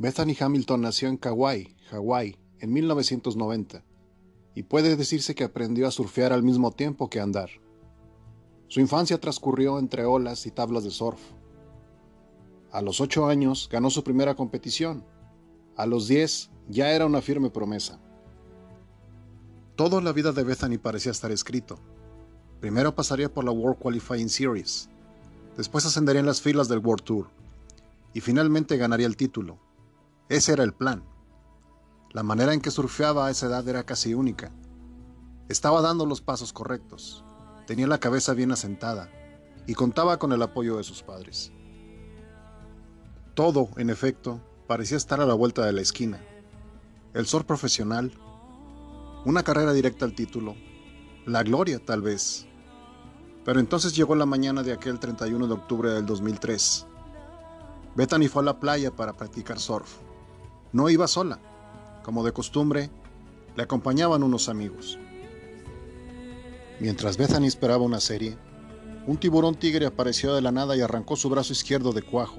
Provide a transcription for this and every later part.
Bethany Hamilton nació en Kauai, Hawái, en 1990, y puede decirse que aprendió a surfear al mismo tiempo que a andar. Su infancia transcurrió entre olas y tablas de surf. A los ocho años ganó su primera competición. A los diez ya era una firme promesa. Toda la vida de Bethany parecía estar escrito. Primero pasaría por la World Qualifying Series, después ascendería en las filas del World Tour y finalmente ganaría el título. Ese era el plan. La manera en que surfeaba a esa edad era casi única. Estaba dando los pasos correctos, tenía la cabeza bien asentada y contaba con el apoyo de sus padres. Todo, en efecto, parecía estar a la vuelta de la esquina. El surf profesional, una carrera directa al título, la gloria tal vez. Pero entonces llegó la mañana de aquel 31 de octubre del 2003. Bethany fue a la playa para practicar surf. No iba sola. Como de costumbre, le acompañaban unos amigos. Mientras Bethany esperaba una serie, un tiburón tigre apareció de la nada y arrancó su brazo izquierdo de cuajo,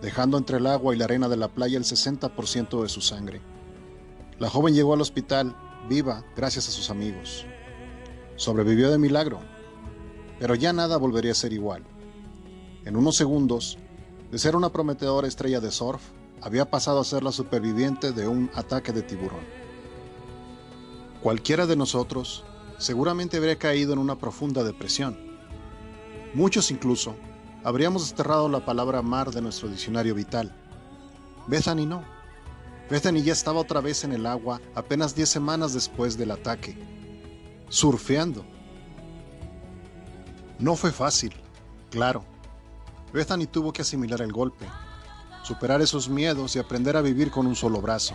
dejando entre el agua y la arena de la playa el 60% de su sangre. La joven llegó al hospital viva gracias a sus amigos. Sobrevivió de milagro, pero ya nada volvería a ser igual. En unos segundos, de ser una prometedora estrella de surf, había pasado a ser la superviviente de un ataque de tiburón. Cualquiera de nosotros seguramente habría caído en una profunda depresión. Muchos incluso habríamos desterrado la palabra mar de nuestro diccionario vital. Bethany no. Bethany ya estaba otra vez en el agua apenas 10 semanas después del ataque, surfeando. No fue fácil, claro. Bethany tuvo que asimilar el golpe, superar esos miedos y aprender a vivir con un solo brazo.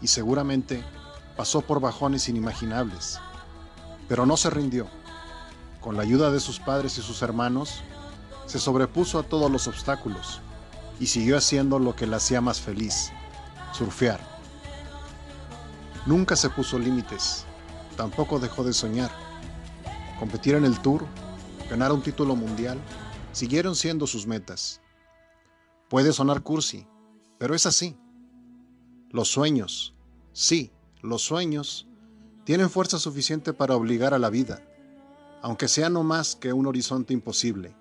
Y seguramente pasó por bajones inimaginables, pero no se rindió. Con la ayuda de sus padres y sus hermanos, se sobrepuso a todos los obstáculos y siguió haciendo lo que la hacía más feliz, surfear. Nunca se puso límites, tampoco dejó de soñar. Competir en el tour, ganar un título mundial, siguieron siendo sus metas. Puede sonar cursi, pero es así. Los sueños, sí, los sueños, tienen fuerza suficiente para obligar a la vida, aunque sea no más que un horizonte imposible,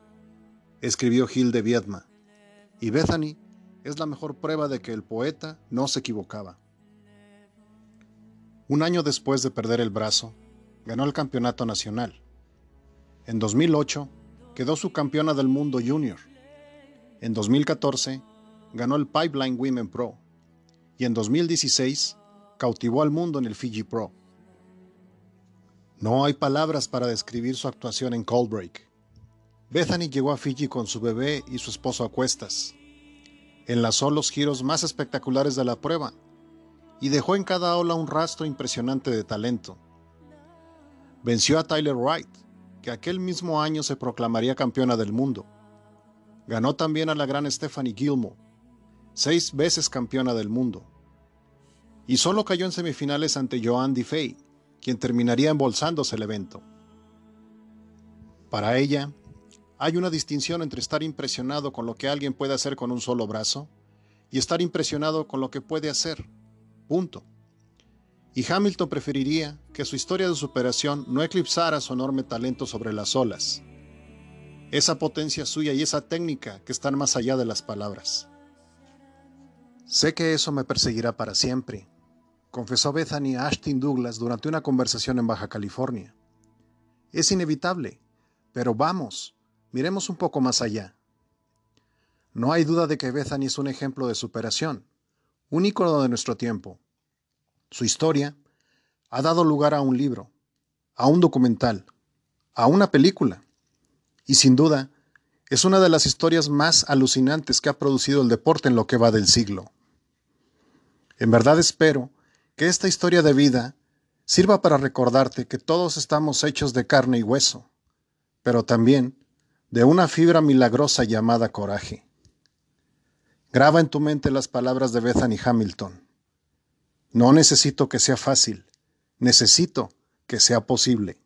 escribió Gil de Viedma, y Bethany es la mejor prueba de que el poeta no se equivocaba. Un año después de perder el brazo, ganó el campeonato nacional. En 2008 quedó subcampeona del mundo junior en 2014 ganó el Pipeline Women Pro y en 2016 cautivó al mundo en el Fiji Pro. No hay palabras para describir su actuación en Cold Break. Bethany llegó a Fiji con su bebé y su esposo a cuestas. Enlazó los giros más espectaculares de la prueba y dejó en cada ola un rastro impresionante de talento. Venció a Tyler Wright, que aquel mismo año se proclamaría campeona del mundo Ganó también a la gran Stephanie Gilmore, seis veces campeona del mundo. Y solo cayó en semifinales ante Joan Fay, quien terminaría embolsándose el evento. Para ella, hay una distinción entre estar impresionado con lo que alguien puede hacer con un solo brazo y estar impresionado con lo que puede hacer. Punto. Y Hamilton preferiría que su historia de superación no eclipsara su enorme talento sobre las olas esa potencia suya y esa técnica que están más allá de las palabras. Sé que eso me perseguirá para siempre, confesó Bethany a Ashton Douglas durante una conversación en Baja California. Es inevitable, pero vamos, miremos un poco más allá. No hay duda de que Bethany es un ejemplo de superación, un ícono de nuestro tiempo. Su historia ha dado lugar a un libro, a un documental, a una película y sin duda es una de las historias más alucinantes que ha producido el deporte en lo que va del siglo. En verdad espero que esta historia de vida sirva para recordarte que todos estamos hechos de carne y hueso, pero también de una fibra milagrosa llamada coraje. Graba en tu mente las palabras de Bethany Hamilton. No necesito que sea fácil, necesito que sea posible.